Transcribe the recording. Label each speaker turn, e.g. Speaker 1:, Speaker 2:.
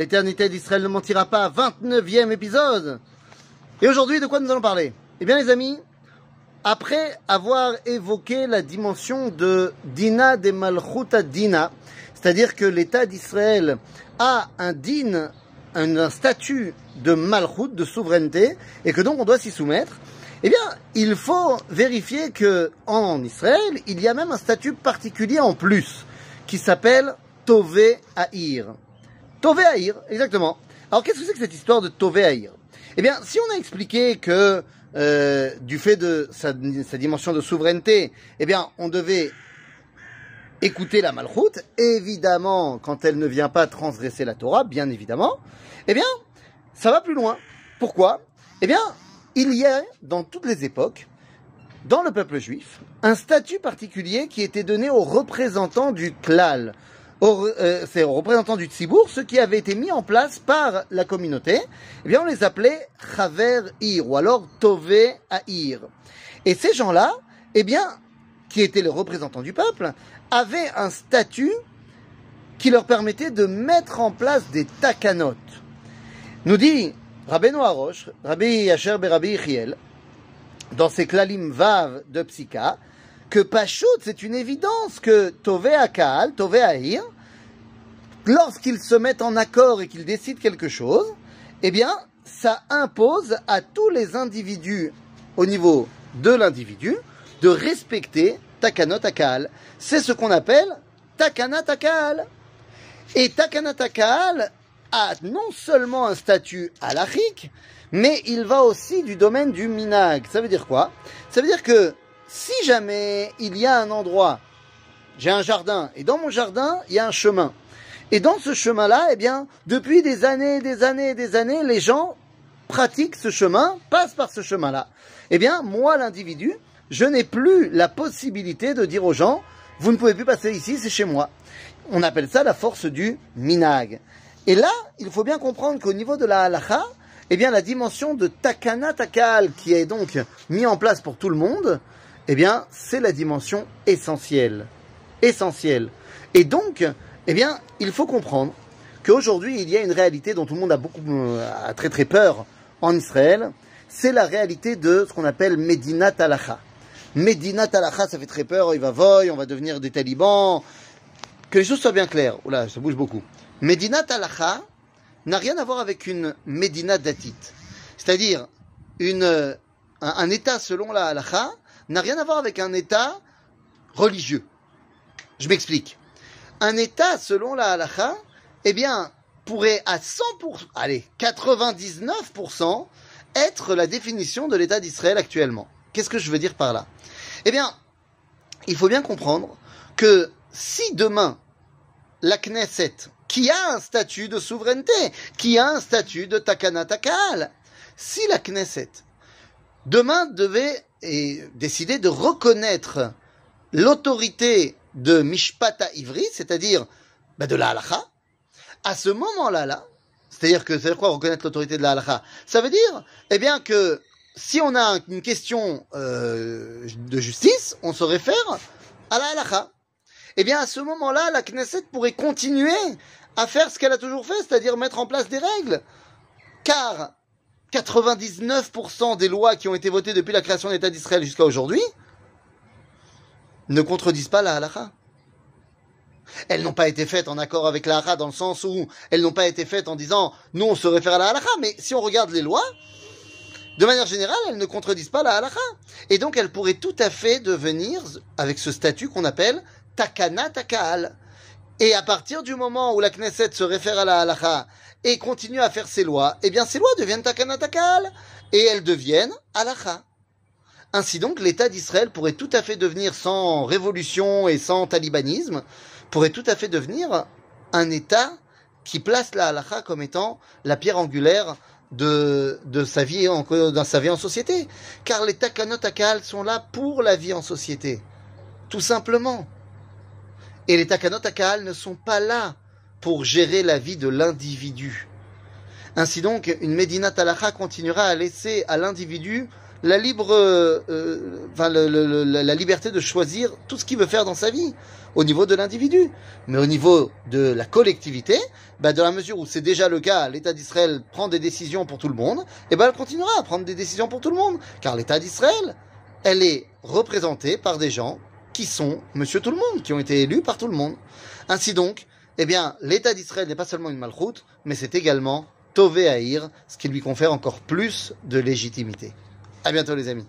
Speaker 1: l'éternité d'Israël ne mentira pas, 29e épisode. Et aujourd'hui, de quoi nous allons parler? Eh bien les amis, après avoir évoqué la dimension de Dina de Malchuta Dina, c'est-à-dire que l'État d'Israël a un din, un, statut de Malchut, de souveraineté, et que donc on doit s'y soumettre, eh bien, il faut vérifier que en Israël, il y a même un statut particulier en plus, qui s'appelle Tové Haïr. Tové exactement. Alors, qu'est-ce que c'est que cette histoire de Tové Eh bien, si on a expliqué que euh, du fait de sa, dimension de souveraineté, eh bien, on devait écouter la malchoute, évidemment, quand elle ne vient pas transgresser la Torah, bien évidemment, eh bien, ça va plus loin. Pourquoi? Eh bien, il y a, dans toutes les époques, dans le peuple juif, un statut particulier qui était donné aux représentants du klal, euh, aux représentants du tzibour, ceux qui avaient été mis en place par la communauté, eh bien on les appelait chaver ir, ou alors tové aïr. Et ces gens-là, eh bien, qui étaient les représentants du peuple, avaient un statut qui leur permettait de mettre en place des takanot. Nous dit Rabbi Noarosh, Rabbi Yasher Berabi Yichiel, dans ses klalim vav de Psika, que Pachout, c'est une évidence que Tové Akal, Tové Ahir, lorsqu'ils se mettent en accord et qu'ils décident quelque chose, eh bien, ça impose à tous les individus, au niveau de l'individu, de respecter Takanot Akal. C'est ce qu'on appelle Takanat Akal. Et Takanat Akal a non seulement un statut halachique, mais il va aussi du domaine du minag. Ça veut dire quoi? Ça veut dire que si jamais il y a un endroit, j'ai un jardin, et dans mon jardin, il y a un chemin. Et dans ce chemin-là, eh bien, depuis des années, des années, des années, les gens pratiquent ce chemin, passent par ce chemin-là. Eh bien, moi, l'individu, je n'ai plus la possibilité de dire aux gens, vous ne pouvez plus passer ici, c'est chez moi. On appelle ça la force du minag. Et là, il faut bien comprendre qu'au niveau de la halacha, eh bien, la dimension de takana takal, qui est donc mis en place pour tout le monde, eh bien, c'est la dimension essentielle. Essentielle. Et donc, eh bien, il faut comprendre qu'aujourd'hui, il y a une réalité dont tout le monde a beaucoup, euh, a très très peur en Israël. C'est la réalité de ce qu'on appelle Medina Talacha. Medina Talacha, ça fait très peur, il va voy, on va devenir des talibans. Que les choses soient bien claires. Oula, ça bouge beaucoup. Medina Talacha n'a rien à voir avec une Medina Datit. C'est-à-dire, une, un, un, état selon la halacha n'a rien à voir avec un état religieux. Je m'explique. Un état selon la halakha, eh bien, pourrait à 100%, allez, 99% être la définition de l'état d'Israël actuellement. Qu'est-ce que je veux dire par là? Eh bien, il faut bien comprendre que si demain, la Knesset, qui a un statut de souveraineté, qui a un statut de Takana Takal, si la Knesset, demain devait et décidé de reconnaître l'autorité de Mishpata Ivri, c'est-à-dire bah, de la halacha, à ce moment-là, là, c'est-à-dire que, c'est quoi reconnaître l'autorité de la halacha Ça veut dire, eh bien, que si on a une question euh, de justice, on se réfère à la halacha. Eh bien, à ce moment-là, la Knesset pourrait continuer à faire ce qu'elle a toujours fait, c'est-à-dire mettre en place des règles. Car 99% des lois qui ont été votées depuis la création de l'État d'Israël jusqu'à aujourd'hui ne contredisent pas la halakha. Elles n'ont pas été faites en accord avec la halakha dans le sens où elles n'ont pas été faites en disant nous on se réfère à la halakha, mais si on regarde les lois, de manière générale, elles ne contredisent pas la halakha. Et donc elles pourraient tout à fait devenir, avec ce statut qu'on appelle takana takal. Et à partir du moment où la Knesset se réfère à la halakha et continue à faire ses lois, eh bien ces lois deviennent takanatakal et elles deviennent halakha. Ainsi donc, l'État d'Israël pourrait tout à fait devenir, sans révolution et sans talibanisme, pourrait tout à fait devenir un État qui place la halakha comme étant la pierre angulaire de, de sa vie en, sa vie en société. Car les takanotakal sont là pour la vie en société. Tout simplement. Et les takanotakal ne sont pas là pour gérer la vie de l'individu. Ainsi donc, une Médina Talacha continuera à laisser à l'individu euh, euh, la liberté de choisir tout ce qu'il veut faire dans sa vie, au niveau de l'individu. Mais au niveau de la collectivité, bah, dans la mesure où c'est déjà le cas, l'État d'Israël prend des décisions pour tout le monde, et ben elle continuera à prendre des décisions pour tout le monde. Car l'État d'Israël, elle est représentée par des gens qui sont Monsieur Tout le Monde, qui ont été élus par tout le monde. Ainsi donc, eh bien, l'État d'Israël n'est pas seulement une malchoute, mais c'est également Tové ce qui lui confère encore plus de légitimité. À bientôt les amis.